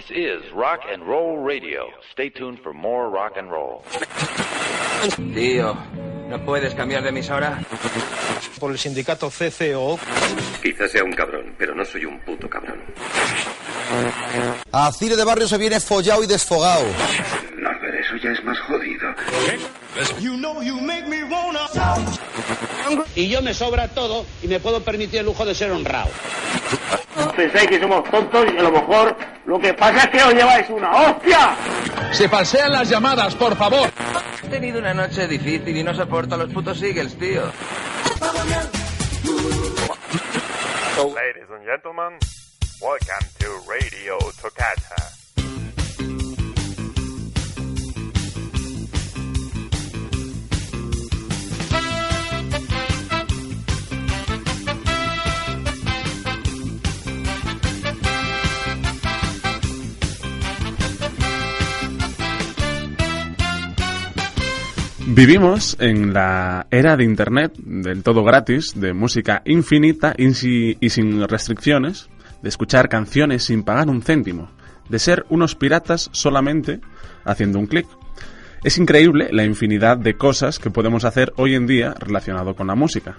This is Rock and Roll Radio. Stay tuned for more rock and roll. Tío, ¿no puedes cambiar de emisora? Por el sindicato CCO. Quizás sea un cabrón, pero no soy un puto cabrón. A Cire de Barrio se viene follado y desfogado. No, pero eso ya es más jodido. Y yo me sobra todo y me puedo permitir el lujo de ser honrado. Pensáis que somos tontos y a lo mejor lo que pasa es que os lleváis una hostia. Se falsean las llamadas, por favor. He tenido una noche difícil y no soporto a los putos Eagles, tío. Ladies and gentlemen, welcome to Radio Toccata. Vivimos en la era de Internet, del todo gratis, de música infinita y si- y sin restricciones, de escuchar canciones sin pagar un céntimo, de ser unos piratas solamente haciendo un clic. Es increíble la infinidad de cosas que podemos hacer hoy en día relacionado con la música.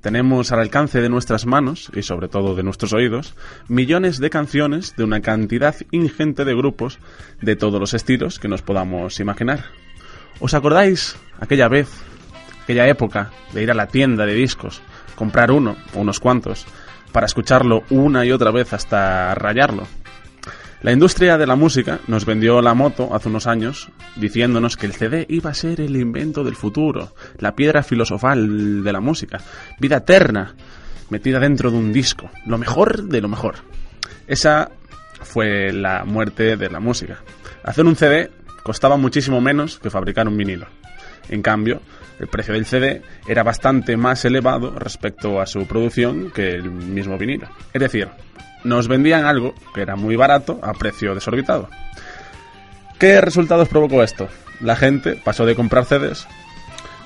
Tenemos al alcance de nuestras manos, y sobre todo de nuestros oídos, millones de canciones de una cantidad ingente de grupos de todos los estilos que nos podamos imaginar. ¿Os acordáis aquella vez, aquella época de ir a la tienda de discos, comprar uno o unos cuantos, para escucharlo una y otra vez hasta rayarlo? La industria de la música nos vendió la moto hace unos años diciéndonos que el CD iba a ser el invento del futuro, la piedra filosofal de la música, vida eterna, metida dentro de un disco, lo mejor de lo mejor. Esa fue la muerte de la música. Hacer un CD costaba muchísimo menos que fabricar un vinilo. En cambio, el precio del CD era bastante más elevado respecto a su producción que el mismo vinilo. Es decir, nos vendían algo que era muy barato a precio desorbitado. ¿Qué resultados provocó esto? La gente pasó de comprar CDs.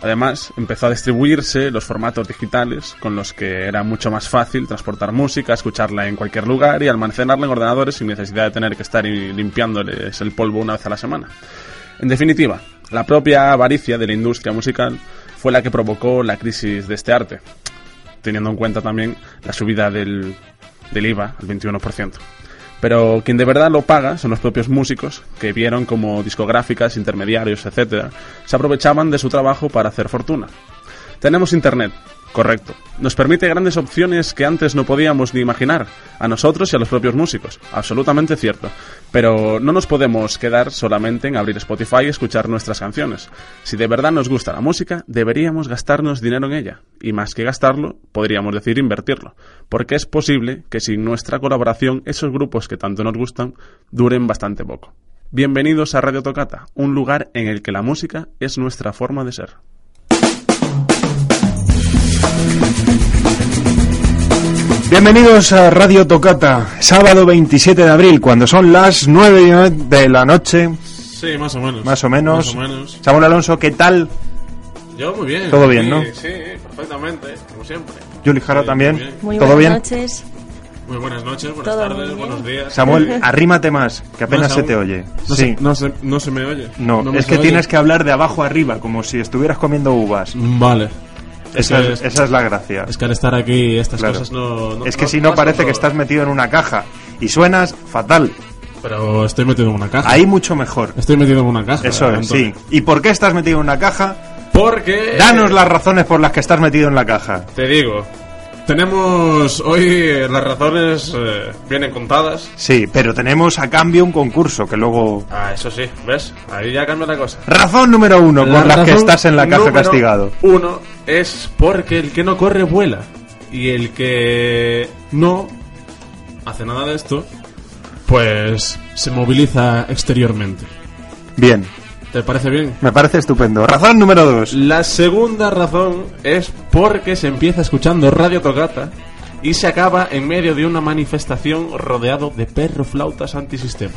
Además, empezó a distribuirse los formatos digitales con los que era mucho más fácil transportar música, escucharla en cualquier lugar y almacenarla en ordenadores sin necesidad de tener que estar limpiándoles el polvo una vez a la semana. En definitiva, la propia avaricia de la industria musical fue la que provocó la crisis de este arte, teniendo en cuenta también la subida del, del IVA al 21%. Pero quien de verdad lo paga son los propios músicos, que vieron como discográficas, intermediarios, etcétera, se aprovechaban de su trabajo para hacer fortuna. Tenemos Internet, correcto. Nos permite grandes opciones que antes no podíamos ni imaginar, a nosotros y a los propios músicos, absolutamente cierto. Pero no nos podemos quedar solamente en abrir Spotify y escuchar nuestras canciones. Si de verdad nos gusta la música, deberíamos gastarnos dinero en ella. Y más que gastarlo, podríamos decir invertirlo. Porque es posible que sin nuestra colaboración esos grupos que tanto nos gustan duren bastante poco. Bienvenidos a Radio Tocata, un lugar en el que la música es nuestra forma de ser. Bienvenidos a Radio Tocata, sábado 27 de abril, cuando son las 9 de la noche, Sí, más o menos. más o menos. Más o menos. Samuel Alonso, ¿qué tal? Yo muy bien. Todo bien, Sí, ¿no? Sí, perfectamente, como siempre. Juli Jara Sí, también. muy bien. Muy ¿Todo buenas bien? noches. Muy buenas noches, buenas Todo tardes, bien. buenos días. Samuel, arrímate más, que apenas No, se te oye. No, sí. se, no, se, no se me oye. No, me es que oye. tienes que hablar de abajo arriba, como si estuvieras comiendo uvas. Vale. Esa es, esa es la gracia. Es que al estar aquí estas Claro. cosas no, no- Es que si no parece que estás metido en una caja y suenas fatal. Pero estoy metido en una caja. Ahí mucho mejor. Estoy metido en una caja. Eso es, sí. ¿Y por qué estás metido en una caja? Porque... Danos las razones por las que estás metido en la caja. Te digo. Tenemos hoy las razones eh, vienen contadas. Sí, pero tenemos a cambio un concurso que luego... Ah, eso sí, ¿ves? Ahí ya cambia la cosa. Razón número uno La por la que estás en la caja castigado. Uno es porque el que no corre vuela. Y el que no hace nada de esto, pues se moviliza exteriormente. Bien. ¿Te parece bien? Me parece estupendo. Razón número dos. La segunda razón es porque se empieza escuchando Radio Tocata y se acaba en medio de una manifestación rodeado de perro flautas antisistema.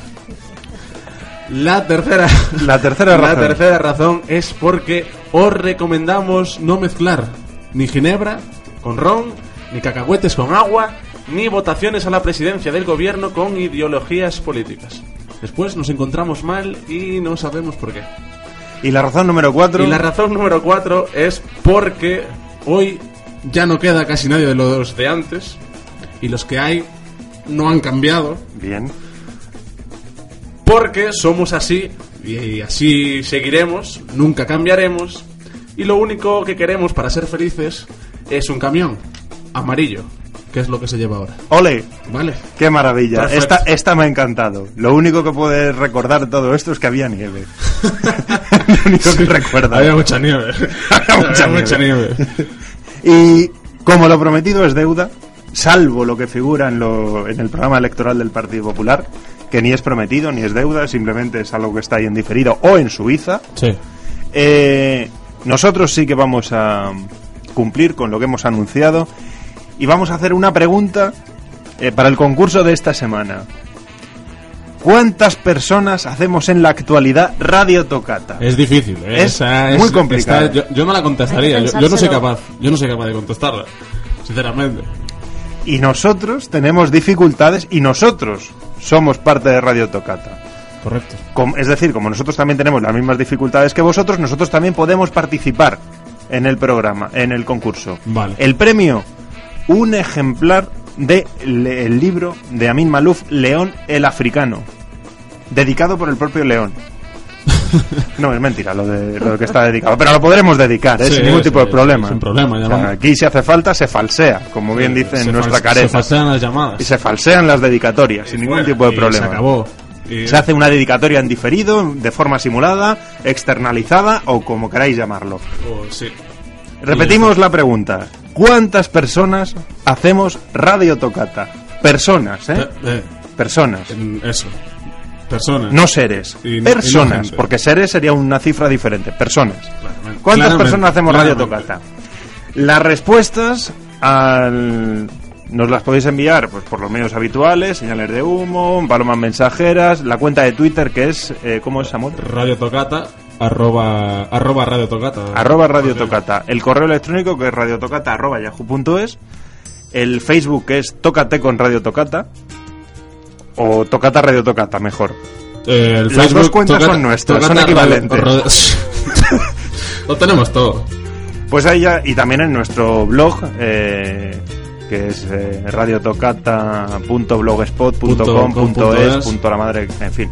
La tercera, La tercera la razón. tercera razón es porque os recomendamos no mezclar ni ginebra con ron, ni cacahuetes con agua, ni votaciones a la presidencia del gobierno con ideologías políticas. Después nos encontramos mal y no sabemos por qué. Y la razón número cuatro. Y la razón número cuatro es porque hoy ya no queda casi nadie de los de antes y los que hay no han cambiado Bien. Porque somos así y así seguiremos, nunca cambiaremos y lo único que queremos para ser felices es un camión amarillo, que es lo que se lleva ahora. Ole. ¿Vale? Qué maravilla. Perfecto. Esta, esta me ha encantado. Lo único que puedes recordar de todo esto es que había nieve. lo único que recuerda. Había mucha nieve. Había mucha Había mucha nieve. Y como lo prometido es deuda, salvo lo que figura en, lo- en el programa electoral del Partido Popular, que ni es prometido ni es deuda, simplemente es algo que está ahí en diferido o en Suiza, Sí. eh, nosotros sí que vamos a cumplir con lo que hemos anunciado y vamos a hacer una pregunta eh, para el concurso de esta semana. ¿Cuántas personas hacemos en la actualidad Radio Tocata? Es difícil, ¿eh? Es Esa muy complicado. está- yo, yo no la contestaría, yo, yo no soy capaz, yo no soy capaz de contestarla, sinceramente. Y nosotros tenemos dificultades y nosotros somos parte de Radio Tocata. Correcto. Es decir, como nosotros también tenemos las mismas dificultades que vosotros, nosotros también podemos participar en el programa, en el concurso. Vale. El premio, un ejemplar del el libro de Amin Malouf, León el Africano, dedicado por el propio León. No, es mentira lo de lo que está dedicado, pero lo podremos dedicar, ¿eh? Sí, sin ningún sí, tipo de problema. sin problema, O sea, aquí si hace falta se falsea, como bien dice en nuestra careta. Se falsean las llamadas. Y se falsean las dedicatorias, sin ningún tipo de problema. Se acabó. Y- Se hace una dedicatoria en diferido, de forma simulada, externalizada o como queráis llamarlo. oh, sí. Repetimos la pregunta. ¿Cuántas personas hacemos Radio Tocata? Personas, ¿eh? Eh, eh, Personas. eso. Personas. No seres. No- Personas. Porque seres sería una cifra diferente. Personas. Claramente. ¿Cuántas Claramente, personas hacemos Radio. Tocata? Las respuestas al... nos las podéis enviar pues por los medios habituales, señales de humo, palomas mensajeras, la cuenta de Twitter que es... eh, ¿Cómo es, Amor? Radio Tocata, arroba, arroba Radio Tocata. arroba Radio Tocata. El correo electrónico que es radiotocata arroba yahoo.es. El Facebook que es Tócate con Radio Tocata. O Tocata Radio Tocata, mejor. Eh, el Las Facebook, dos cuentas Tocata- son nuestras, son equivalentes. Radio- Lo tenemos todo. Pues ahí ya, y también en nuestro blog, eh, que es eh, radiotocata.blogspot.com.es, la madre, en fin.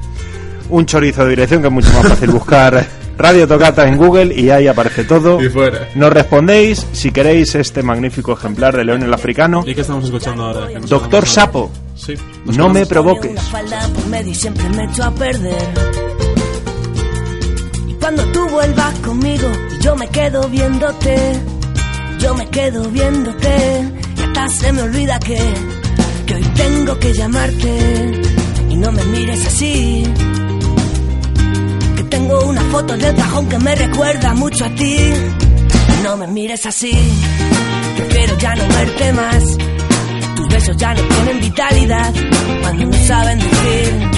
Un chorizo de dirección que es mucho más fácil buscar Radio Tocata en Google y ahí aparece todo. Y fuera. Nos respondéis si queréis este magnífico ejemplar de León el Africano. ¿Y qué estamos escuchando ahora? Doctor Sapo. Sí. no me provoques. Una falda por medio y siempre me echo a perder. Y cuando tú vuelvas conmigo, yo me quedo viéndote, yo me quedo viéndote, y hasta se me olvida que, que hoy tengo que llamarte, y no me mires así. Que tengo una foto del cajón que me recuerda mucho a ti. No me mires así, prefiero ya no verte más. Tus besos ya no tienen vitalidad cuando no saben decir.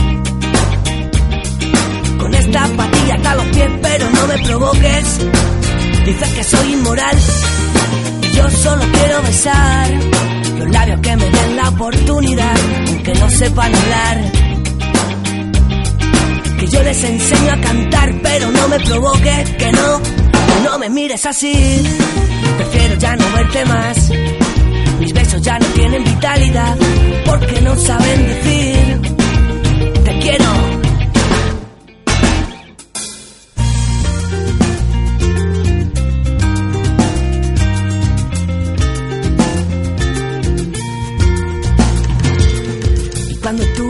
Con esta patilla hasta los pies, pero no me provoques. Dices que soy inmoral y yo solo quiero besar los labios que me den la oportunidad, aunque no sepan hablar. Que yo les enseño a cantar, pero no me provoques, que no, no me mires así. Prefiero ya no verte más. Mis besos ya no tienen vitalidad porque no saben decir te quiero.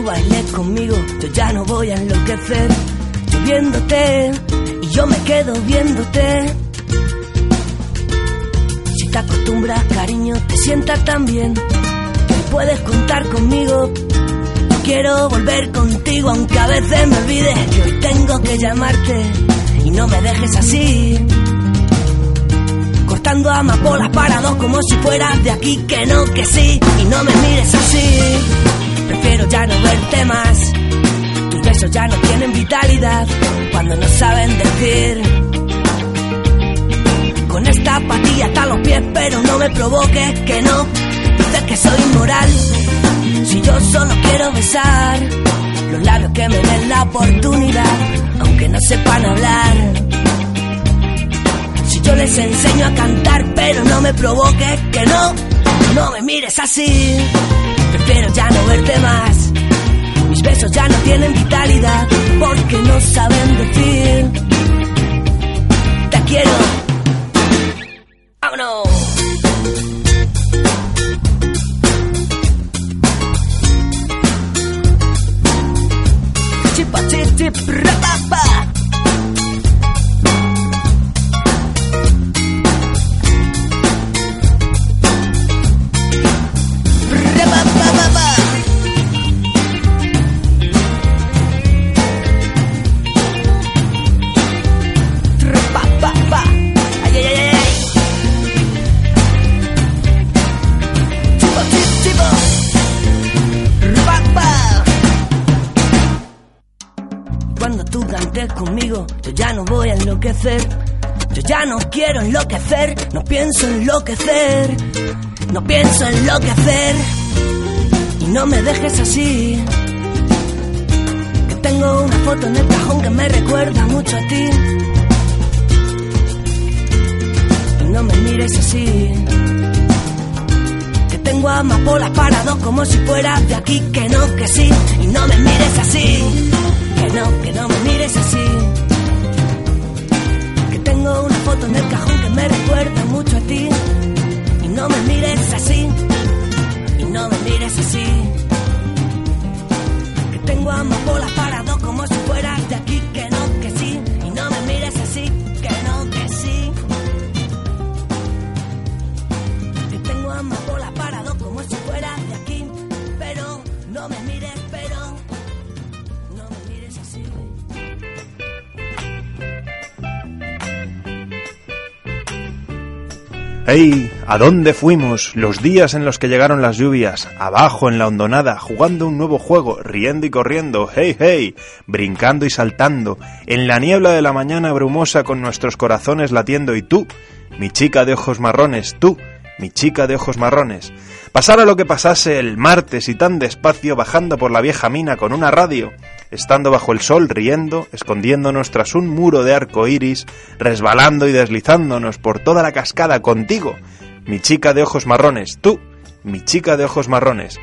Tú bailes conmigo, yo ya no voy a enloquecer. Yo viéndote y yo me quedo viéndote. Si te acostumbras, cariño, te sientas tan bien. Puedes contar conmigo. Quiero quiero volver contigo, aunque a veces me olvide que hoy tengo que llamarte y no me dejes así. Cortando amapolas para dos como si fueras de aquí, que no, que sí, y no me mires así. Prefiero ya no verte más. Tus besos ya no tienen vitalidad cuando no saben decir. Con esta patilla hasta los pies, pero no me provoques que no. Dices que soy inmoral. Si yo solo quiero besar los labios que me den la oportunidad, aunque no sepan hablar. Si yo les enseño a cantar, pero no me provoques que no, no me mires así. Prefiero ya no verte más. Mis besos ya no tienen vitalidad porque no saben decir. Te quiero. Quiero enloquecer, no pienso enloquecer. No pienso enloquecer. Y no me dejes así. Que tengo una foto en el cajón que me recuerda mucho a ti. Y no me mires así. Que tengo amapolas para dos como si fueras de aquí. Que no, que sí. Y no me mires así. Que no, que no me mires así. En el cajón que me recuerda mucho a ti. Y no me mires así. Y no me mires así. Que tengo amapolas para ¡Ey! ¿A dónde fuimos? Los días en los que llegaron las lluvias, abajo en la hondonada, jugando un nuevo juego, riendo y corriendo, hey hey, brincando y saltando, en la niebla de la mañana brumosa con nuestros corazones latiendo y tú, mi chica de ojos marrones, tú, mi chica de ojos marrones. Pasara lo que pasase el martes y tan despacio bajando por la vieja mina con una radio, estando bajo el sol riendo, escondiéndonos tras un muro de arco iris, resbalando y deslizándonos por toda la cascada contigo, mi chica de ojos marrones, tú, mi chica de ojos marrones.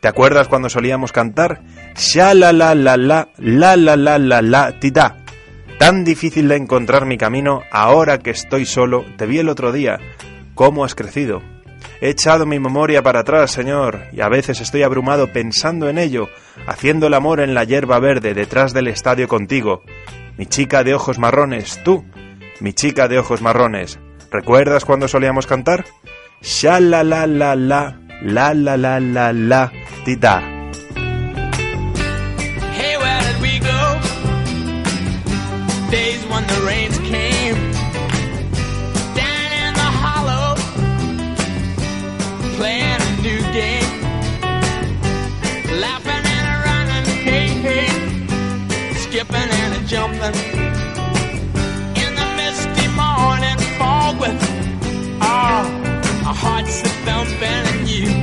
¿Te acuerdas cuando solíamos cantar? Sha la la la la, la la la la la, tita. Tan difícil de encontrar mi camino, ahora que estoy solo, te vi el otro día. ¿Cómo has crecido? He echado mi memoria para atrás, Señor, y a veces estoy abrumado pensando en ello, haciendo el amor en la hierba verde detrás del estadio contigo. Mi chica de ojos marrones, tú, mi chica de ojos marrones. ¿Recuerdas cuando solíamos cantar? Tita. Hearts a thumping and you.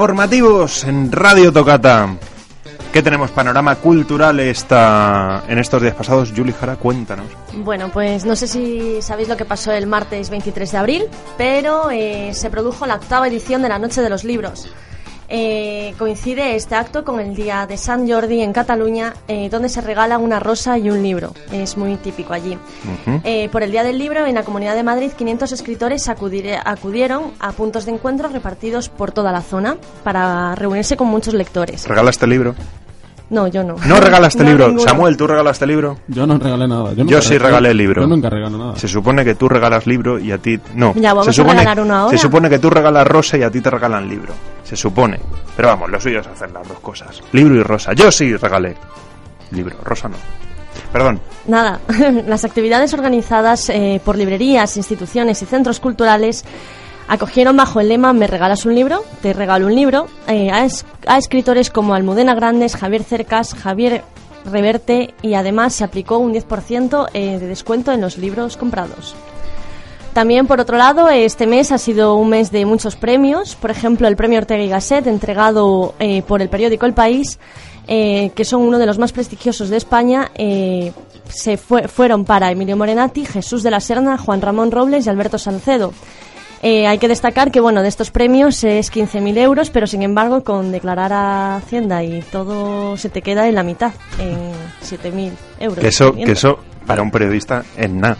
Informativos en Radio Tocata. ¿Qué tenemos? Panorama cultural esta, en estos días pasados. Juli Jara, cuéntanos. Bueno, pues no sé si sabéis lo que pasó el martes 23 de abril, pero eh, se produjo la octava edición de la Noche de los Libros. Eh, coincide este acto con el día de San Jordi en Cataluña, eh, donde se regala una rosa y un libro. Es muy típico allí. Eh, por el Día del Libro, en la Comunidad de Madrid, 500 escritores acudieron a puntos de encuentro repartidos por toda la zona para reunirse con muchos lectores. ¿Regalaste libro? No, yo no. No regalaste No, libro. Samuel, ¿tú regalaste libro? Yo no regalé nada. Yo, sí re- regalé el libro. Yo nunca regalo nada. Se supone que tú regalas libro y a ti no. Ya, vamos se a supone, regalar uno ahora. Se supone que tú regalas rosa y a ti te regalan libro. Se supone. Pero vamos, lo suyo es hacer las dos cosas. Libro y rosa. Yo sí regalé. Libro, rosa no. Perdón. Nada, las actividades organizadas eh, por librerías, instituciones y centros culturales acogieron bajo el lema Me regalas un libro, te regalo un libro eh, a, es- a escritores como Almudena Grandes, Javier Cercas, Javier Reverte y además se aplicó un 10% eh, de descuento en los libros comprados. También, por otro lado, este mes ha sido un mes de muchos premios. Por ejemplo, el premio Ortega y Gasset, entregado eh, por el periódico El País, eh, que son uno de los más prestigiosos de España, se fue- fueron para Emilio Morenati, Jesús de la Serna, Juan Ramón Robles y Alberto Salcedo. Eh, hay que destacar que, bueno, de estos premios es 15.000 euros, pero sin embargo, con declarar a Hacienda y todo se te queda en la mitad, en 7.000 euros. Que eso, 500. que eso para un periodista es nada.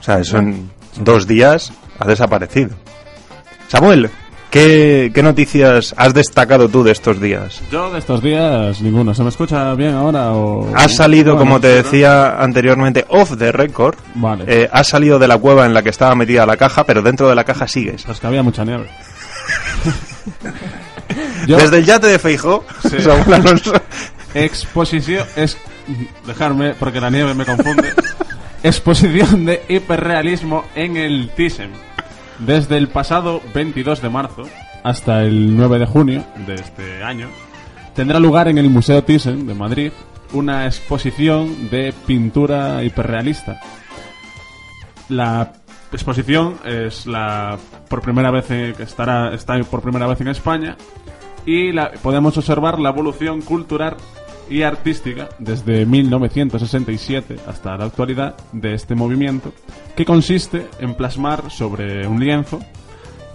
O sea, eso en dos días ha desaparecido. Samuel, ¿qué, qué noticias has destacado tú de estos días? Yo de estos días ninguno. ¿Se me escucha bien ahora o...? Has salido, Bueno, como te decía anteriormente, off the record. Vale. Eh, has salido de la cueva en la que estaba metida la caja, pero dentro de la caja sigues. Es que había mucha nieve. Yo- Desde el yate de Feijó, Sí. Alonso. Exposición es dejarme porque la nieve me confunde. Exposición de hiperrealismo en el Thyssen. Desde el pasado 22 de marzo hasta el 9 de junio de este año tendrá lugar en el Museo Thyssen de Madrid una exposición de pintura hiperrealista. La exposición es la por primera vez que estará está por primera vez en España y la- podemos observar la evolución cultural y artística desde 1967 hasta la actualidad de este movimiento, que consiste en plasmar sobre un lienzo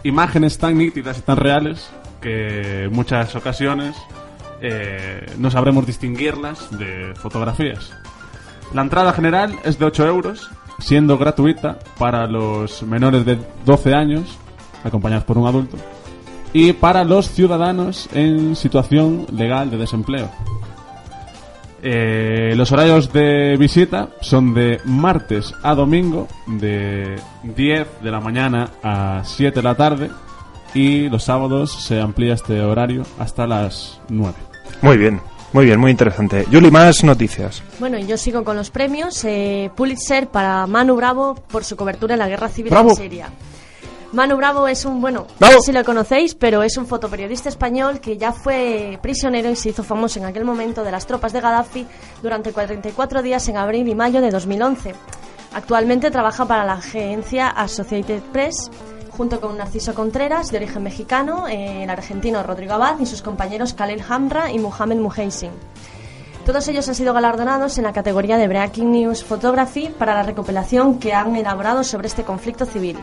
imágenes tan nítidas y tan reales que en muchas ocasiones eh, no sabremos distinguirlas de fotografías. La entrada general es de 8 euros, siendo gratuita para los menores de 12 años, acompañados por un adulto, y para los ciudadanos en situación legal de desempleo. Eh, los horarios de visita son de martes a domingo, de 10 de la mañana a 7 de la tarde, y los sábados se amplía este horario hasta las 9. Muy bien, muy bien, muy interesante. Yuli, más noticias. Bueno, y yo sigo con los premios. Eh, Pulitzer para Manu Bravo por su cobertura en la guerra civil Bravo. en Siria. Manu Bravo es un, bueno, Bravo. no sé si lo conocéis, pero es un fotoperiodista español que ya fue prisionero y se hizo famoso en aquel momento de las tropas de Gaddafi durante 44 días en abril y mayo de 2011. Actualmente trabaja para la agencia Associated Press junto con Narciso Contreras, de origen mexicano, eh, el argentino Rodrigo Abad y sus compañeros Khalil Hamra y Mohamed Mujeisin. Todos ellos han sido galardonados en la categoría de Breaking News Photography para la recopilación que han elaborado sobre este conflicto civil.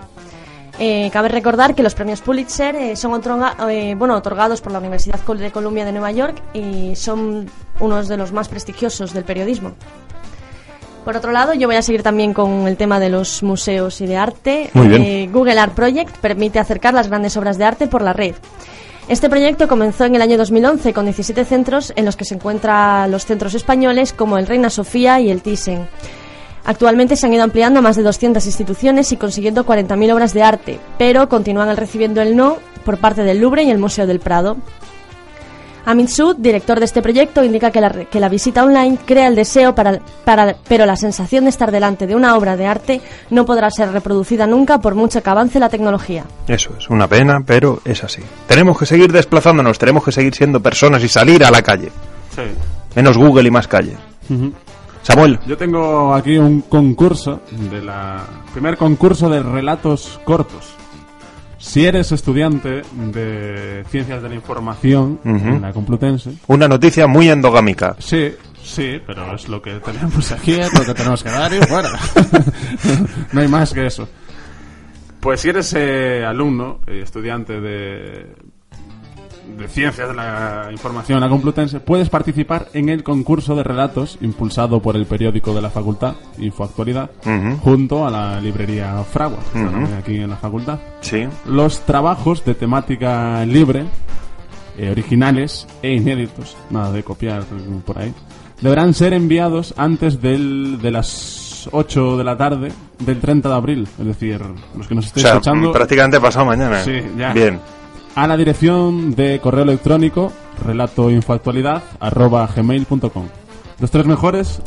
Eh, cabe recordar que los premios Pulitzer eh, son otorga- eh, bueno, otorgados por la Universidad de Columbia de Nueva York y son unos de los más prestigiosos del periodismo. Por otro lado, yo voy a seguir también con el tema de los museos y de arte. Muy bien. Google Art Project permite acercar las grandes obras de arte por la red. Este proyecto comenzó en el año 2011 con 17 centros en los que se encuentran los centros españoles como el Reina Sofía y el Thyssen. Actualmente se han ido ampliando a más de 200 instituciones y consiguiendo 40.000 obras de arte, pero continúan recibiendo el no por parte del Louvre y el Museo del Prado. Amin Sud, director de este proyecto, indica que la, que la visita online crea el deseo, para, para, pero la sensación de estar delante de una obra de arte no podrá ser reproducida nunca por mucho que avance la tecnología. Eso es una pena, pero es así. Tenemos que seguir desplazándonos, tenemos que seguir siendo personas y salir a la calle. Sí. Menos Google y más calle. Samuel. Yo tengo aquí un concurso de la primer concurso de relatos cortos. Si eres estudiante de Ciencias de la Información en la Complutense, Una noticia muy endogámica. sí, sí, pero es lo que tenemos aquí, es lo que tenemos que dar y fuera. no hay más que eso. Pues si eres eh, alumno, eh, estudiante de, de Ciencias de la Información la Complutense, puedes participar en el concurso de relatos impulsado por el periódico de la facultad, Infoactualidad, Ujú. junto a la librería Fragua, Ujú. también aquí en la facultad. Sí. Los trabajos de temática libre, eh, originales e inéditos, nada de copiar por ahí, deberán ser enviados antes del, de las 8 de la tarde del 30 de abril. Es decir, los que nos O estén sea, escuchando. prácticamente pasado mañana. Sí, ya. Bien. A la dirección de correo electrónico relatoinfoactualidad arroba gmail.com. Los tres mejores,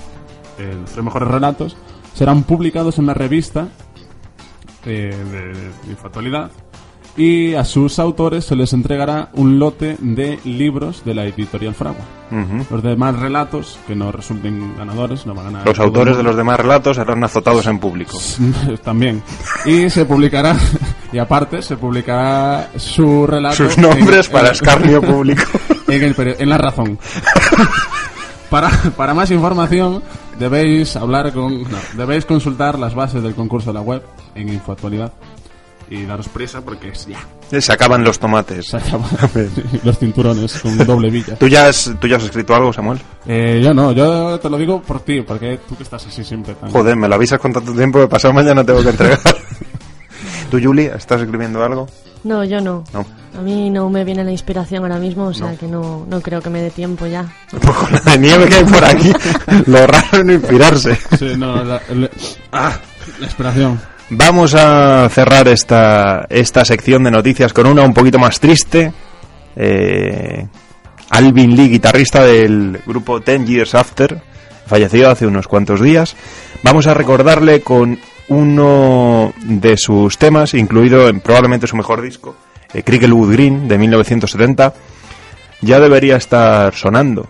eh, los tres mejores relatos serán publicados en la revista eh, de, de y a sus autores se les entregará un lote de libros de la editorial Fragua. Ujú. Los demás relatos que no resulten ganadores no van a ganar. Los autores de los demás relatos serán azotados en público. También. Y se publicará, y aparte, se publicará su relato. Sus nombres en- para en- escarnio público. En, el en la razón. para, para más información, debéis hablar con. no, debéis consultar las bases del concurso de la web en Infoactualidad. Y daros prisa porque es ya. Se acaban los tomates. Se acaban los cinturones con doble villa. ¿Tú ya, has, ¿Tú ya has escrito algo, Samuel? Eh, yo no, yo te lo digo por ti, porque tú que estás así siempre tan. Joder, me lo avisas con tanto tiempo que pasado mañana tengo que entregar. ¿Tú, Julie, estás escribiendo algo? No, yo no. No. A mí no me viene la inspiración ahora mismo, o sea que no, no creo que me dé tiempo ya. Pues con la de nieve que hay por aquí, lo raro es no inspirarse. Sí, no, la, la- ah, la inspiración. Vamos a cerrar esta, esta sección de noticias con una un poquito más triste. Eh, Alvin Lee, guitarrista del grupo Ten Years After, falleció hace unos cuantos días. Vamos a recordarle con uno de sus temas, incluido en probablemente su mejor disco, eh, Cricklewood Green, de 1970. Ya debería estar sonando,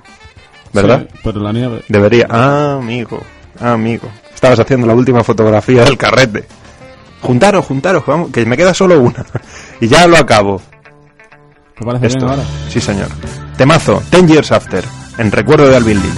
¿verdad? Sí, pero la nieve. Debería. Ah, amigo, ah, amigo. Estabas haciendo la última fotografía del carrete. Juntaros, juntaros, que vamos, que me queda solo una. y ya lo acabo. ¿Te parece Esto. bien ahora? Sí, señor. Temazo, Ten Years After, en recuerdo de Alvin Lee.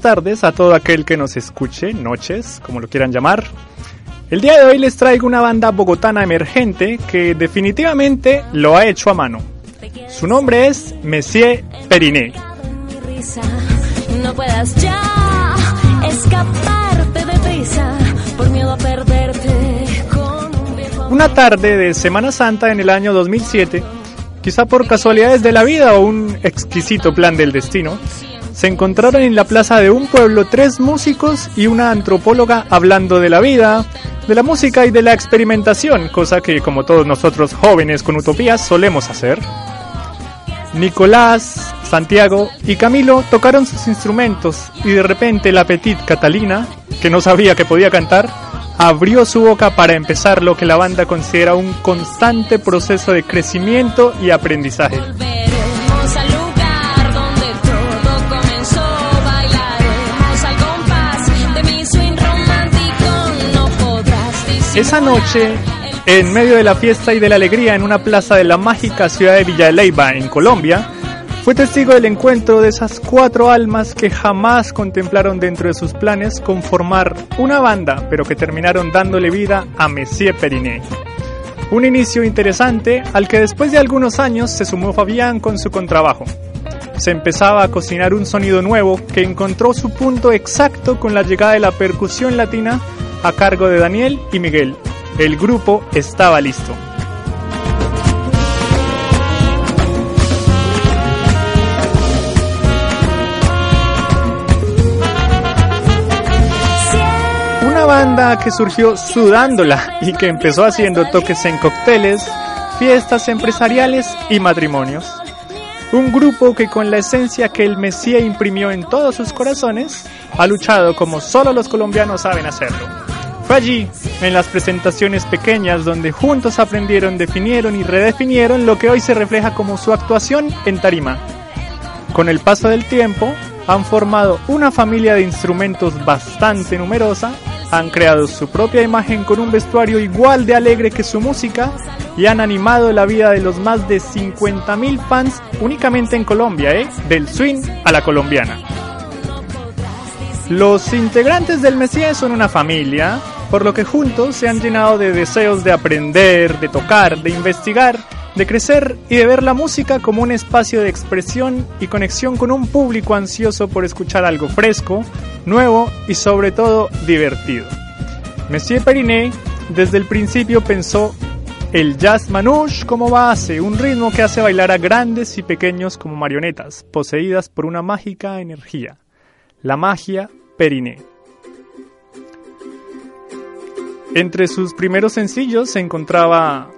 Tardes a todo aquel que nos escuche, noches, como lo quieran llamar. El día de hoy les traigo una banda bogotana emergente que definitivamente lo ha hecho a mano. Su nombre es Messier Periné. No puedas ya escaparte de prisa por miedo a perderte con un viejo Una tarde de Semana Santa en el año 2007, quizá por casualidades de la vida o un exquisito plan del destino, se encontraron en la plaza de un pueblo tres músicos y una antropóloga hablando de la vida, de la música y de la experimentación, cosa que como todos nosotros jóvenes con utopías solemos hacer. Nicolás, Santiago y Camilo tocaron sus instrumentos y de repente la petit Catalina, que no sabía que podía cantar, abrió su boca para empezar lo que la banda considera un constante proceso de crecimiento y aprendizaje. Esa noche, en medio de la fiesta y de la alegría en una plaza de la mágica ciudad de Villa en Colombia, fue testigo del encuentro de esas cuatro almas que jamás contemplaron dentro de sus planes conformar una banda, pero que terminaron dándole vida a Messier Periné. Un inicio interesante al que después de algunos años se sumó Fabián con su contrabajo. Se empezaba a cocinar un sonido nuevo que encontró su punto exacto con la llegada de la percusión latina a cargo de Daniel y Miguel. El grupo estaba listo. Una banda que surgió sudándola y que empezó haciendo toques en cócteles, fiestas empresariales y matrimonios. Un grupo que con la esencia que el Mesías imprimió en todos sus corazones, ha luchado como solo los colombianos saben hacerlo. Fue allí, en las presentaciones pequeñas, donde juntos aprendieron, definieron y redefinieron lo que hoy se refleja como su actuación en tarima. Con el paso del tiempo, han formado una familia de instrumentos bastante numerosa, han creado su propia imagen con un vestuario igual de alegre que su música y han animado la vida de los más de 50.000 fans únicamente en Colombia, ¿eh? del swing a la colombiana. Los integrantes del Mesías son una familia, por lo que juntos se han llenado de deseos de aprender, de tocar, de investigar, de crecer y de ver la música como un espacio de expresión y conexión con un público ansioso por escuchar algo fresco, nuevo y sobre todo divertido. Monsieur Periné desde el principio pensó el jazz manouche como base, un ritmo que hace bailar a grandes y pequeños como marionetas, poseídas por una mágica energía, la magia Periné. Entre sus primeros sencillos se encontraba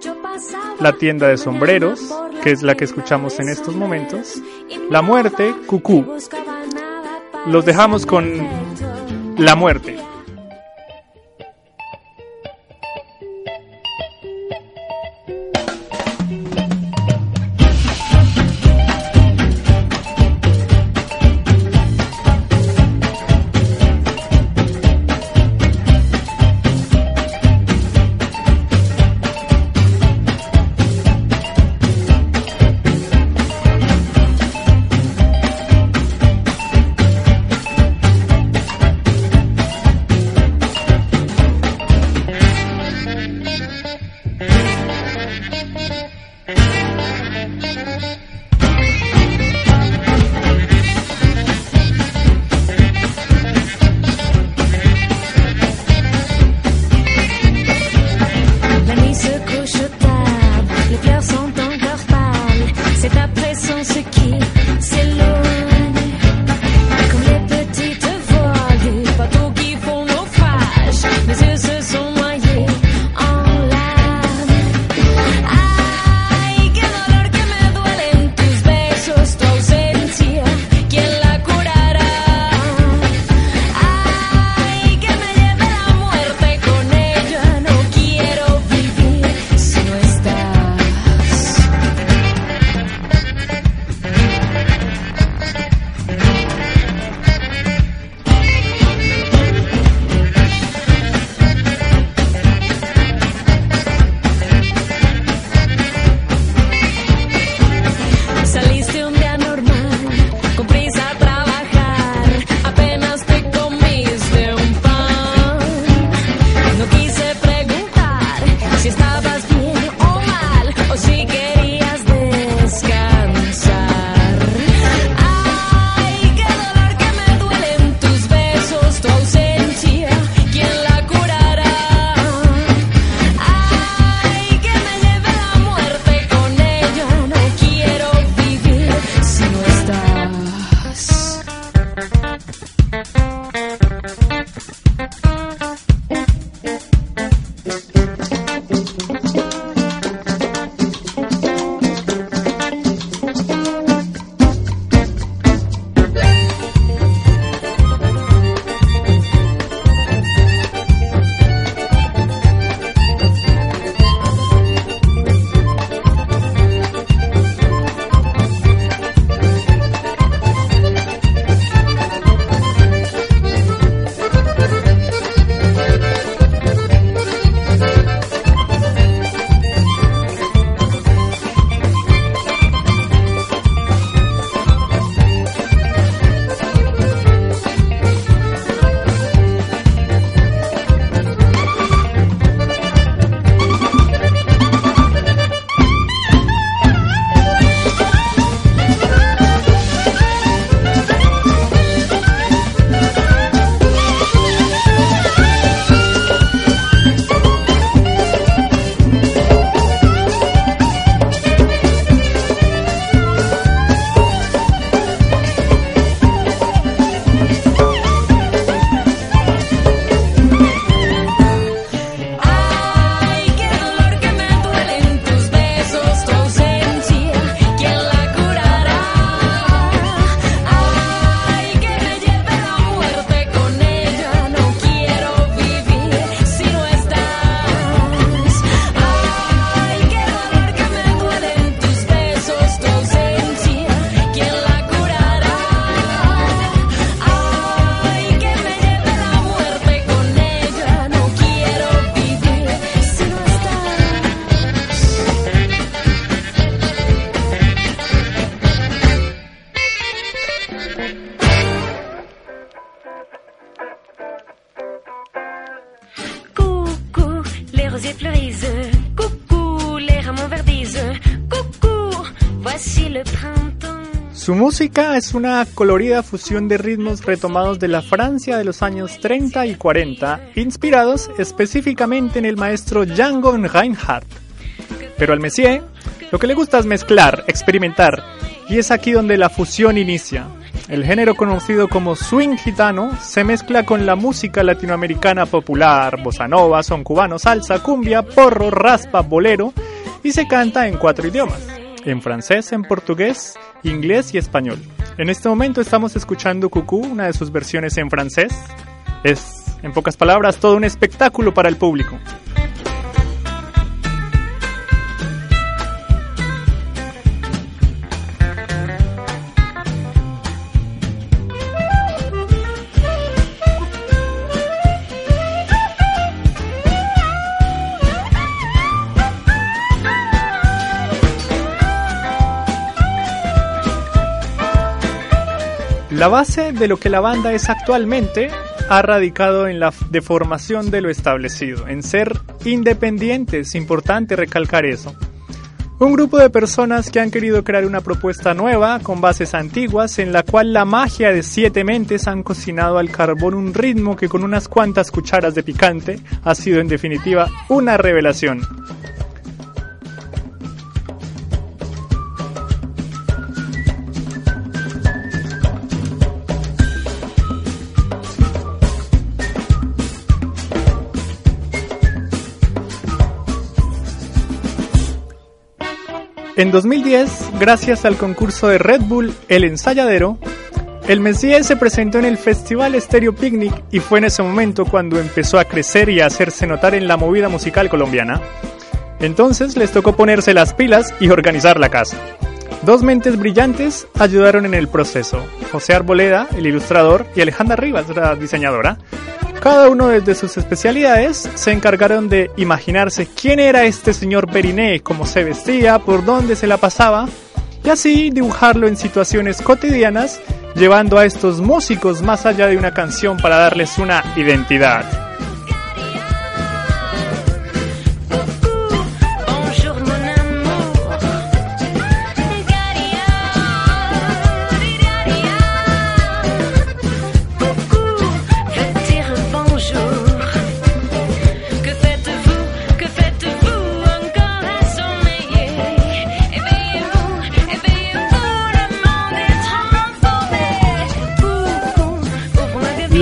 La tienda de sombreros, que es la que escuchamos en estos momentos, La muerte, Cucú. Los dejamos con La muerte. Música es una colorida fusión de ritmos retomados de la Francia de los años 30 y 40, inspirados específicamente en el maestro Django Reinhardt. Pero al Messier lo que le gusta es mezclar, experimentar, y es aquí donde la fusión inicia. El género conocido como swing gitano se mezcla con la música latinoamericana popular, bossa nova, son cubano, salsa, cumbia, porro, raspa, bolero, y se canta en cuatro idiomas, en francés, en portugués, inglés y español. En este momento estamos escuchando Cucú, una de sus versiones en francés. Es, en pocas palabras, todo un espectáculo para el público. La base de lo que la banda es actualmente ha radicado en la deformación de lo establecido, en ser independientes, importante recalcar eso. Un grupo de personas que han querido crear una propuesta nueva con bases antiguas en la cual la magia de siete mentes han cocinado al carbón un ritmo que con unas cuantas cucharas de picante ha sido en definitiva una revelación. En 2010, gracias al concurso de Red Bull El Ensayadero, el Messier se presentó en el Festival Stereo Picnic y fue en ese momento cuando empezó a crecer y a hacerse notar en la movida musical colombiana. Entonces les tocó ponerse las pilas y organizar la casa. Dos mentes brillantes ayudaron en el proceso, José Arboleda, el ilustrador, y Alejandra Rivas, la diseñadora, cada uno desde sus especialidades se encargaron de imaginarse quién era este señor Periné, cómo se vestía, por dónde se la pasaba, y así dibujarlo en situaciones cotidianas, llevando a estos músicos más allá de una canción para darles una identidad.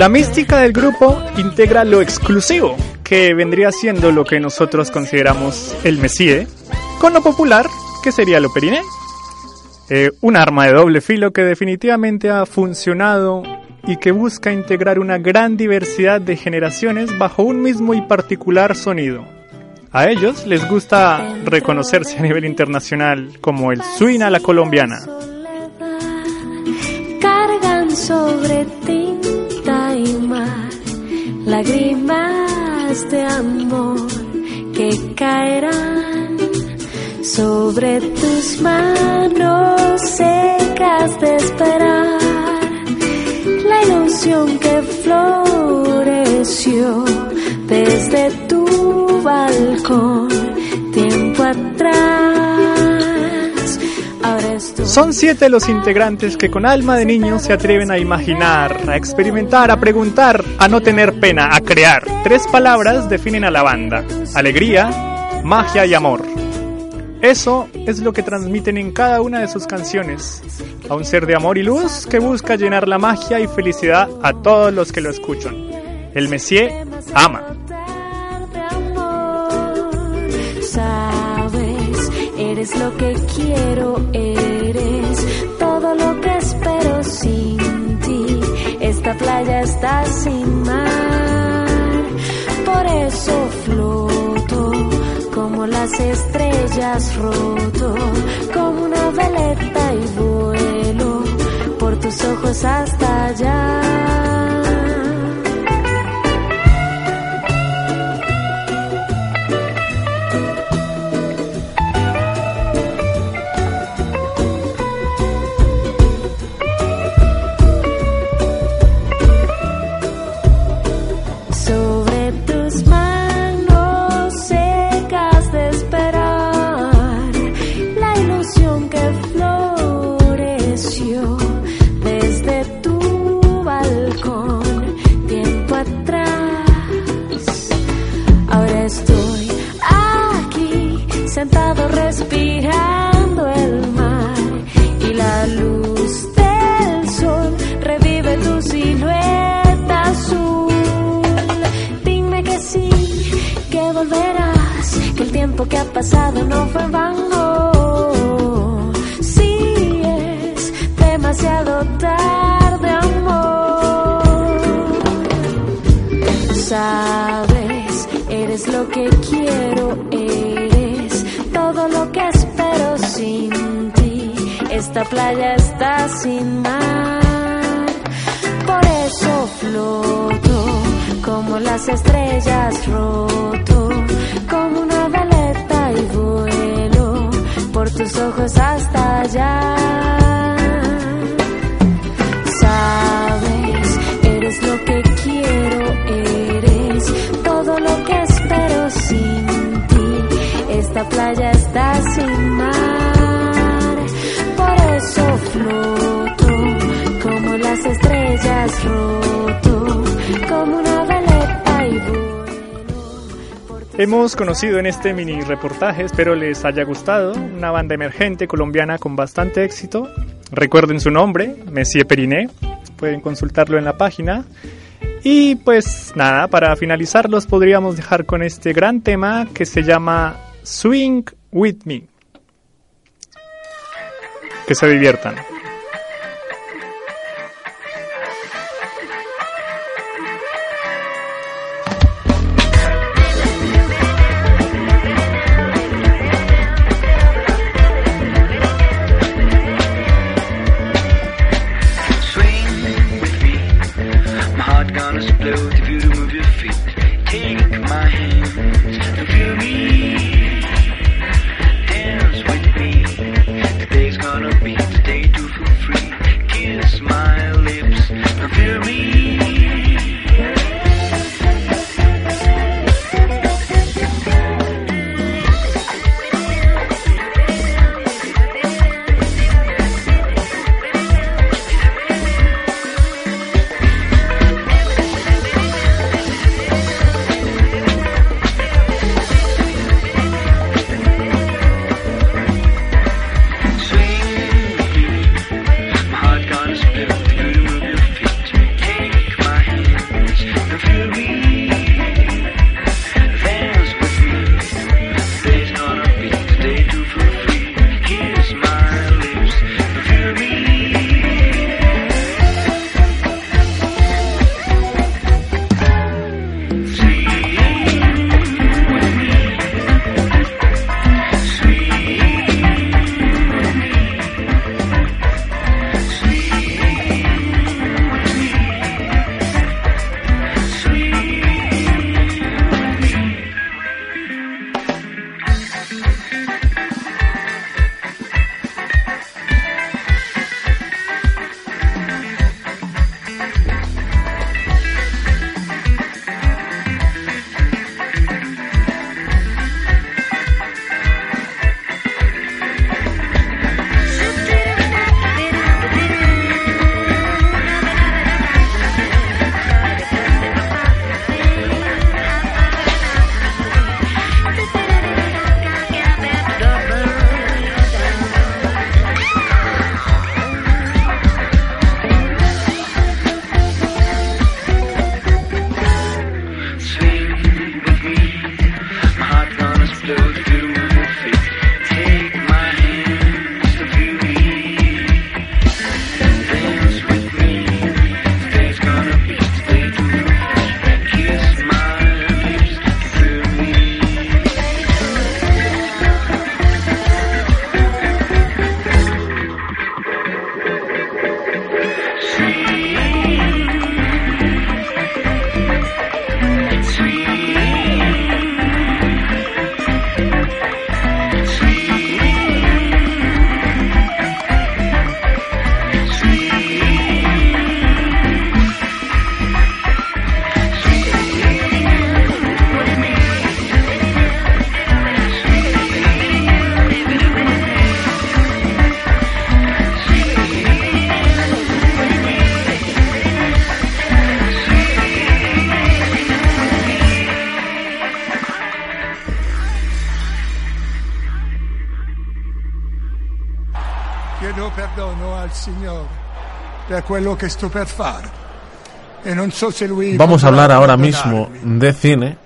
La mística del grupo integra lo exclusivo, que vendría siendo lo que nosotros consideramos el Messie, con lo popular, que sería lo periné. Eh, un arma de doble filo que definitivamente ha funcionado y que busca integrar una gran diversidad de generaciones bajo un mismo y particular sonido. A ellos les gusta reconocerse a nivel internacional como el swing a la colombiana. Cargan sobre ti lágrimas de amor que caerán sobre tus manos secas de esperar. La ilusión que floreció desde tu balcón tiempo atrás son siete los integrantes que con alma de niño se atreven a imaginar, a experimentar, a preguntar, a no tener pena, a crear. Tres palabras definen a la banda. Alegría, magia y amor. Eso es lo que transmiten en cada una de sus canciones, a un ser de amor y luz que busca llenar la magia y felicidad a todos los que lo escuchan. El Messier ama. Eres lo que quiero, eres todo lo que espero sin ti. Esta playa está sin mar, por eso floto como las estrellas roto, como una veleta y vuelo por tus ojos hasta allá. hemos conocido en este mini reportaje. Espero les haya gustado. Una banda emergente colombiana con bastante éxito. Recuerden su nombre, Messier Periné. Pueden consultarlo en la página. Y pues nada, para finalizar los podríamos dejar con este gran tema que se llama Swing With Me. Que se diviertan. Vamos a hablar ahora mismo de cine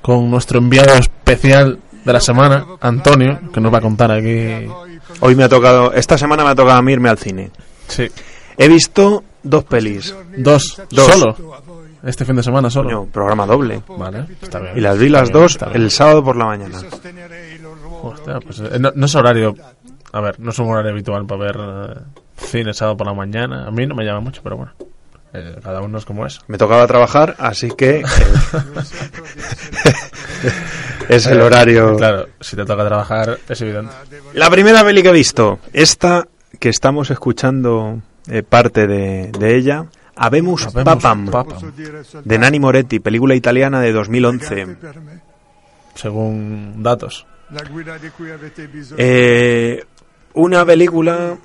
con nuestro enviado especial de la semana, Antonio, que nos va a contar aquí. Hoy me ha tocado, esta semana me ha tocado a irme al cine. Sí. He visto dos pelis. Dos, dos. solo. Este fin de semana solo. Programa doble. Vale, está bien. Y las vi las dos el sábado por la mañana. Pues, eh, no, es horario. A ver, no es un horario habitual para ver. Eh, cine sábado por la mañana. A mí no me llama mucho, pero bueno. Eh, cada uno es como es. Me tocaba trabajar, así que eh, es el horario. Claro, si te toca trabajar, es evidente. La primera peli que he visto, esta que estamos escuchando eh, parte de, de ella, Habemus, Habemus Papam, Papam. de Nanni Moretti, película italiana de 2011. Según datos. Eh, una película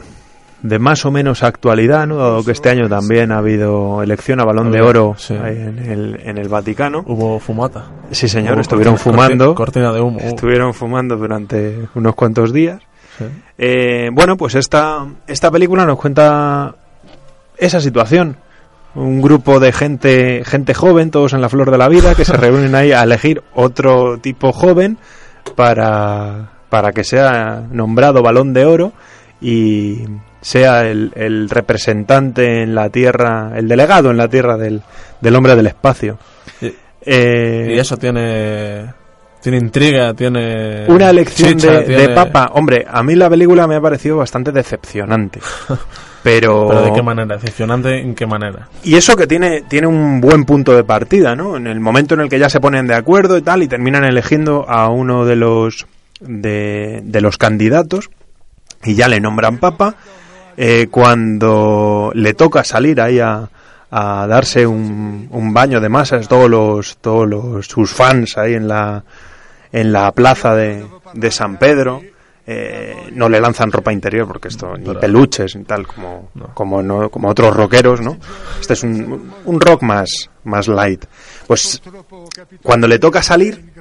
de más o menos actualidad, ¿no? dado que este año también ha habido elección a balón de oro sí. en, el, en el Vaticano. Hubo fumata. Sí, señor, Hubo estuvieron cortina- fumando. Cortina de humo. Estuvieron fumando durante unos cuantos días. Sí. Eh, bueno, pues esta, esta película nos cuenta esa situación. Un grupo de gente, gente joven, todos en la flor de la vida, que se reúnen ahí a elegir otro tipo joven para, para que sea nombrado balón de oro y sea el, el representante en la Tierra, el delegado en la Tierra del, del hombre del espacio. Y, Eh, y eso tiene. Tiene intriga, tiene. una elección chicha, de, de papa. Hombre, a mí la película me ha parecido bastante decepcionante. Pero, Pero de qué manera, decepcionante en qué manera. Y eso que tiene, tiene un buen punto de partida, ¿no? En el momento en el que ya se ponen de acuerdo y tal, y terminan eligiendo a uno de los de, de los candidatos y ya le nombran papa. eh, cuando le toca salir ahí a, a darse un, un baño de masas, todos los, todos los, sus fans ahí en la, en la plaza de, de San Pedro. eh, no le lanzan ropa interior porque esto ni peluches ni tal como como no como otros rockeros no este es un, un rock más más light pues cuando le toca salir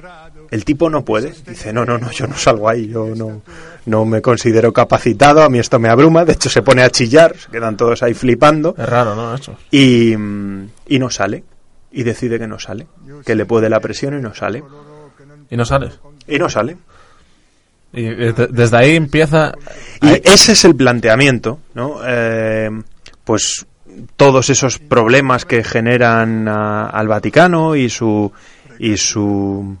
el tipo no puede dice no no no yo no salgo ahí yo no no me considero capacitado a mí esto me abruma de hecho se pone a chillar se quedan todos ahí flipando Es raro, ¿no? Eso. y, mm, y no sale y decide que no sale que le puede la presión y no sale Y no sales. y no sale Y eh, de- desde ahí empieza. Y ese es el planteamiento, ¿no? Eh, pues todos esos problemas que generan a- al Vaticano y su y su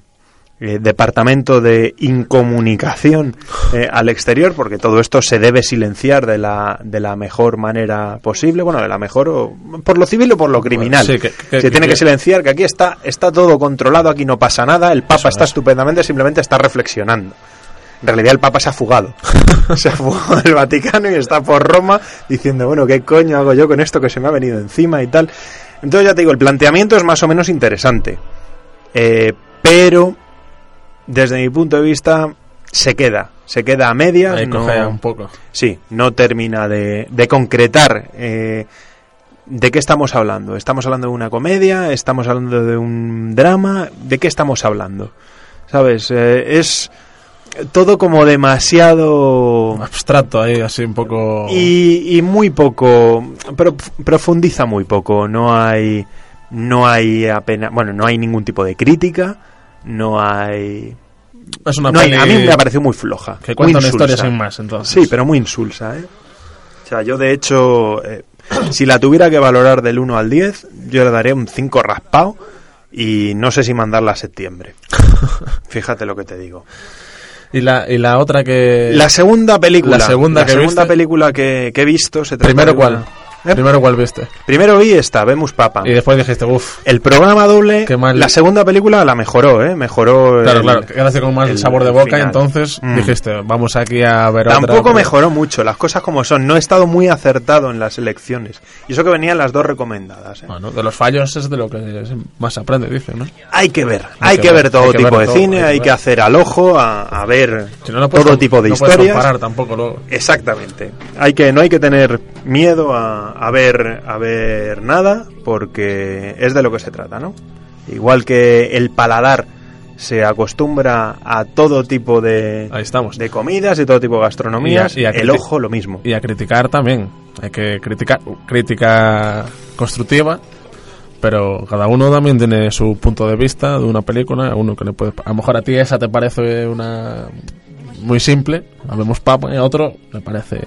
eh, departamento de incomunicación eh, al exterior, porque todo esto se debe silenciar de la, de la mejor manera posible, bueno, de la mejor, o, por lo civil o por lo criminal. sí, que- que- se tiene que- silenciar, que aquí está, está todo controlado, aquí no pasa nada, el Papa Eso está es. estupendamente, simplemente está reflexionando. En realidad el Papa se ha fugado. se ha fugado del Vaticano y está por Roma diciendo, bueno, ¿qué coño hago yo con esto que se me ha venido encima y tal? Entonces ya te digo, el planteamiento es más o menos interesante. Eh, pero, desde mi punto de vista, se queda. Se queda a medias. Ahí no- un poco. Sí, no termina de, de concretar eh, de qué estamos hablando. ¿Estamos hablando de una comedia? ¿Estamos hablando de un drama? ¿De qué estamos hablando? ¿Sabes? Eh, es todo como demasiado... Abstracto ahí, así un poco. Y, y muy poco, pero profundiza muy poco. No hay, no hay apenas, bueno, no hay ningún tipo de crítica, no hay, Es una no hay- a mí me ha parecido muy floja, Que muy cuenta una insulsa. historia sin más, entonces. Sí, pero muy insulsa, ¿eh? O sea, yo de hecho, eh, si la tuviera que valorar del 1 al 10, yo le daría un 5 raspado y no sé si mandarla a septiembre. Fíjate lo que te digo. Y la, y la otra que. La segunda película. La segunda la que segunda viste. película que, que he visto se trata Primero de cuál. una- ¿Eh? Primero cuál viste. Primero vi esta, Vemos Papa. Y después dijiste, uff. El programa doble, mal. la segunda película la mejoró, ¿eh? Mejoró. Claro, el- claro, quedaste con más el sabor de boca y entonces Mm. dijiste, vamos aquí a ver otra. Tampoco pero- mejoró mucho, las cosas como son. No he estado muy acertado en las elecciones. Y eso que venían las dos recomendadas. ¿eh? Bueno, de los fallos es de lo que más aprende, dice, ¿no? Hay que ver, hay, que, ver, todo que tipo ver de todo, cine, hay que hay que ver. hacer al ojo, a, a ver Si no, no puedes todo tipo de no puedes historias. comparar tampoco luego. Exactamente. Hay que, no hay que tener miedo a, a ver, a ver nada, porque es de lo que se trata, ¿no? Igual que el paladar se acostumbra a todo tipo de, Ahí estamos. de comidas y todo tipo de gastronomías, Y a- y a el ojo lo mismo. Y a criticar también. Hay que criticar, crítica constructiva, Pero cada uno también tiene su punto de vista de una película. Uno que le puede, a lo mejor a ti esa te parece una muy simple, habemos papa, y a otro le parece.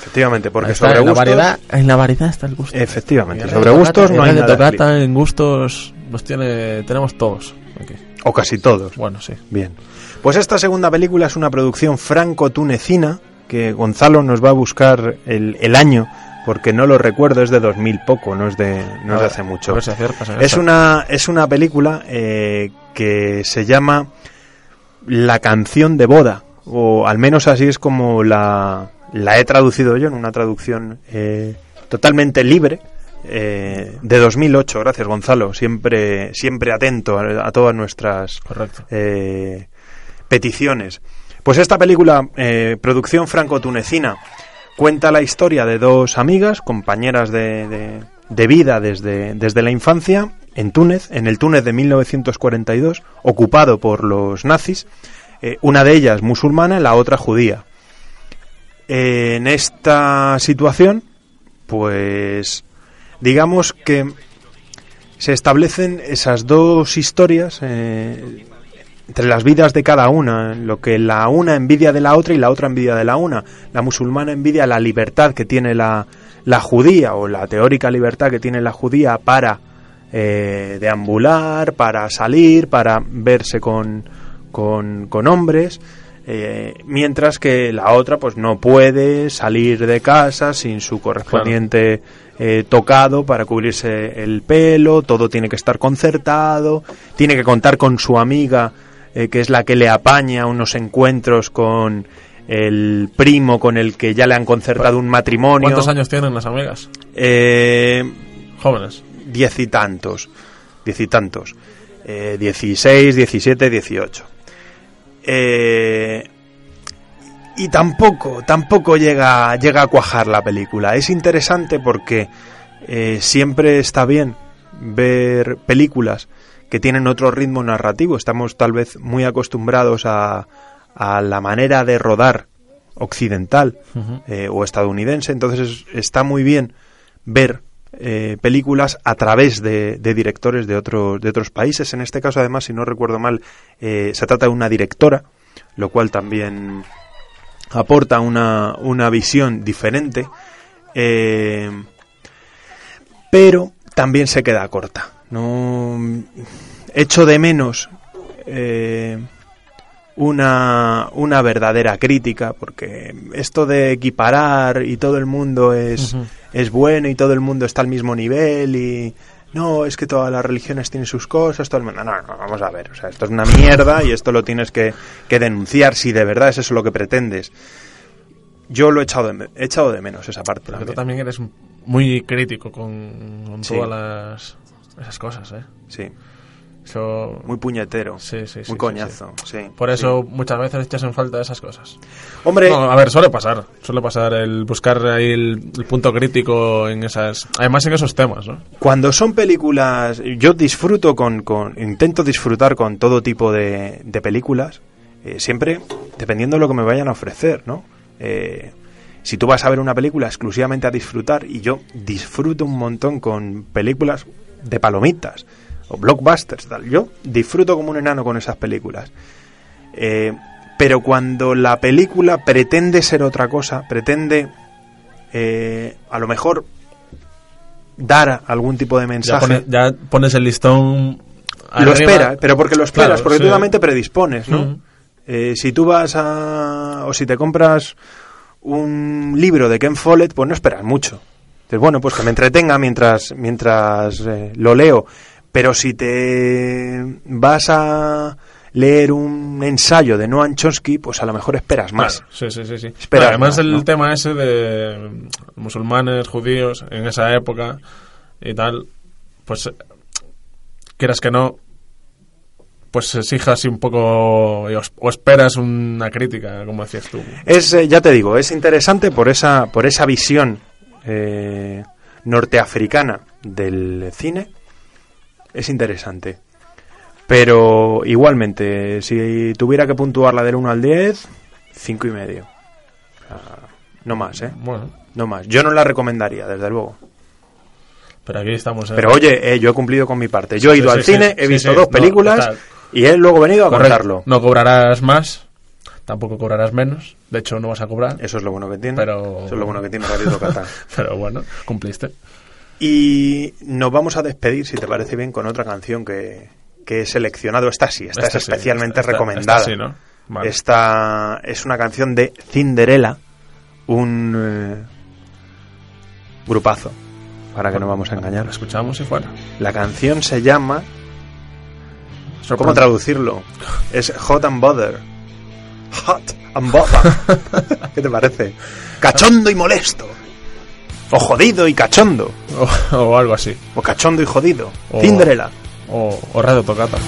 Efectivamente, porque Está sobre en la gustos- variedad, en la variedad está el gusto. Efectivamente, sobre gustos no hay Radio nada Tocata en gustos nos tiene, tenemos todos. aquí. O casi todos. Bueno, sí. Bien. Pues esta segunda película es una producción franco-tunecina que Gonzalo nos va a buscar el, el año porque no lo recuerdo, es de 2000 poco, no es de, no es de hace mucho. en Es una, es una película eh, que se llama La canción de boda, o al menos así es como la, la he traducido yo en una traducción eh, totalmente libre. eh, de 2008, gracias Gonzalo, siempre siempre atento a, a todas nuestras eh, peticiones. Pues esta película, eh, producción franco-tunecina, cuenta la historia de dos amigas, compañeras de, de- de vida desde, desde la infancia, en Túnez, en el Túnez de 1942, ocupado por los nazis, eh, una de ellas musulmana y la otra judía. en esta situación, pues digamos que se establecen esas dos historias eh, entre las vidas de cada una, lo que la una envidia de la otra y la otra envidia de la una. La musulmana envidia la libertad que tiene la, la judía o la teórica libertad que tiene la judía para eh, deambular, para salir, para verse con, con, con hombres. eh, mientras que la otra pues no puede salir de casa sin su correspondiente eh, tocado para cubrirse el pelo, todo tiene que estar concertado, tiene que contar con su amiga eh, que es la que le apaña unos encuentros con el primo con el que ya le han concertado un matrimonio. ¿Cuántos años tienen las amigas? Eh, Jóvenes. Diez y tantos. Diez y tantos. 16, 17, 18. Eh, y tampoco, tampoco llega, llega a cuajar la película. Es interesante porque eh, siempre está bien ver películas que tienen otro ritmo narrativo. Estamos tal vez muy acostumbrados a, a la manera de rodar occidental eh, o estadounidense. Entonces es- está muy bien ver eh, películas a través de, directores de otros, de otros países. En este caso, además, si no recuerdo mal, eh, se trata de una directora, lo cual también aporta una, una visión diferente. Eh, pero también se queda corta. No echo de menos eh, una, una verdadera crítica, porque esto de equiparar y todo el mundo es, es bueno y todo el mundo está al mismo nivel y no, es que todas las religiones tienen sus cosas, todo el mundo... No, no, vamos a ver, o sea, esto es una mierda y esto lo tienes que, que denunciar si de verdad es eso lo que pretendes. Yo lo he echado de, he echado de menos esa parte Porque tú también. también eres muy crítico con, con Sí. todas las, esas cosas, ¿eh? Sí. Eso... Muy puñetero. Sí, sí, sí, Muy coñazo, sí. Por eso muchas veces echas en falta esas cosas. Hombre- No, a ver, suele pasar. Suele pasar el buscar ahí el, el punto crítico en esas... Además en esos temas, ¿no? Cuando son películas, yo disfruto con, con- intento disfrutar con todo tipo de, de películas, eh, siempre dependiendo de lo que me vayan a ofrecer, ¿no? Eh, si tú vas a ver una película exclusivamente a disfrutar, y yo disfruto un montón con películas de palomitas o blockbusters, tal, yo disfruto como un enano con esas películas. Eh, pero cuando la película pretende ser otra cosa, pretende eh, a lo mejor dar algún tipo de Ya, mensaje. pone- ya pones el listón... lo arriba. espera, pero porque lo esperas, Claro, porque sí. tú también te predispones, ¿no? Eh, si tú vas a. o si te compras un libro de Ken Follett, pues no esperas mucho. Dices, bueno, pues que me entretenga mientras, mientras eh, lo leo. Pero si te vas a leer un ensayo de Noam Chomsky, pues a lo mejor esperas más. Claro, sí, sí, sí. sí. Esperas además más, el ¿no? tema ese de musulmanes, judíos, en esa época y tal, pues quieras que no, pues exija así un poco o esperas una crítica, como decías tú. Es, eh, ya te digo, es interesante por esa, por esa visión eh, norteafricana del cine. Es interesante. Pero igualmente, si tuviera que puntuarla del 1 al 10, 5 y medio. O sea, no más, ¿eh? Bueno. No más. Yo no la recomendaría, desde luego. Pero aquí estamos... en- Pero oye, eh, yo he cumplido con mi parte. Yo he ido sí, al sí, cine, he visto dos películas y he luego venido a contarlo. No cobrarás más, tampoco cobrarás menos. De hecho, no vas a cobrar. Eso es lo bueno que tiene. Pero... Eso es lo bueno que tiene Radio Tocata. pero bueno, cumpliste. Y nos vamos a despedir, si te parece bien, con otra canción que, que he seleccionado. Esta sí, esta, Esta es sí, especialmente esta- esta recomendada. sí, ¿no? Vale. Esta es una canción de Cinderella, un eh, grupazo, para que no vamos a engañar. La escuchamos y fuera. La canción se llama... ¿Cómo traducirlo? Es Hot and Bother. Hot and Bother. ¿Qué te parece? Cachondo y molesto. O jodido y cachondo. O, o algo así. O cachondo y jodido. O- Cinderella. O, o Radio Tocata.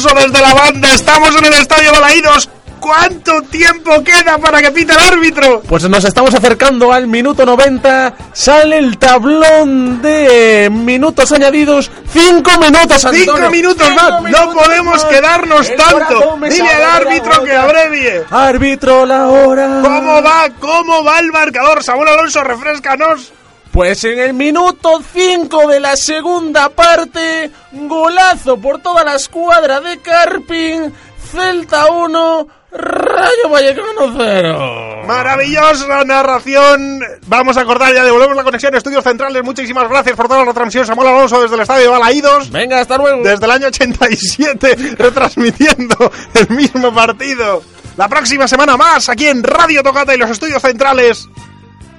Alonso desde la banda, estamos en el estadio Balaídos. ¿Cuánto tiempo queda para que pite el árbitro? Pues nos estamos acercando al minuto 90. Sale el tablón de minutos añadidos. ¡Cinco minutos, Antonio! Cinco minutos ¡Cinco más, no podemos más! quedarnos El tanto. Dile al árbitro que abrevie. Árbitro, la hora. ¿Cómo va? ¿Cómo va el marcador? Samuel Alonso, refrescanos. Pues en el minuto 5 de la segunda parte, golazo por toda la escuadra de Carping, Celta 1, Rayo Vallecano 0. Maravillosa narración. Vamos a cortar ya, devolvemos la conexión. Estudios Centrales, muchísimas gracias por toda la retransmisión. Samuel Alonso desde el estadio de Balaídos. Venga, hasta luego. Desde el año 87, retransmitiendo el mismo partido. La próxima semana más, aquí en Radio Tocata y los estudios centrales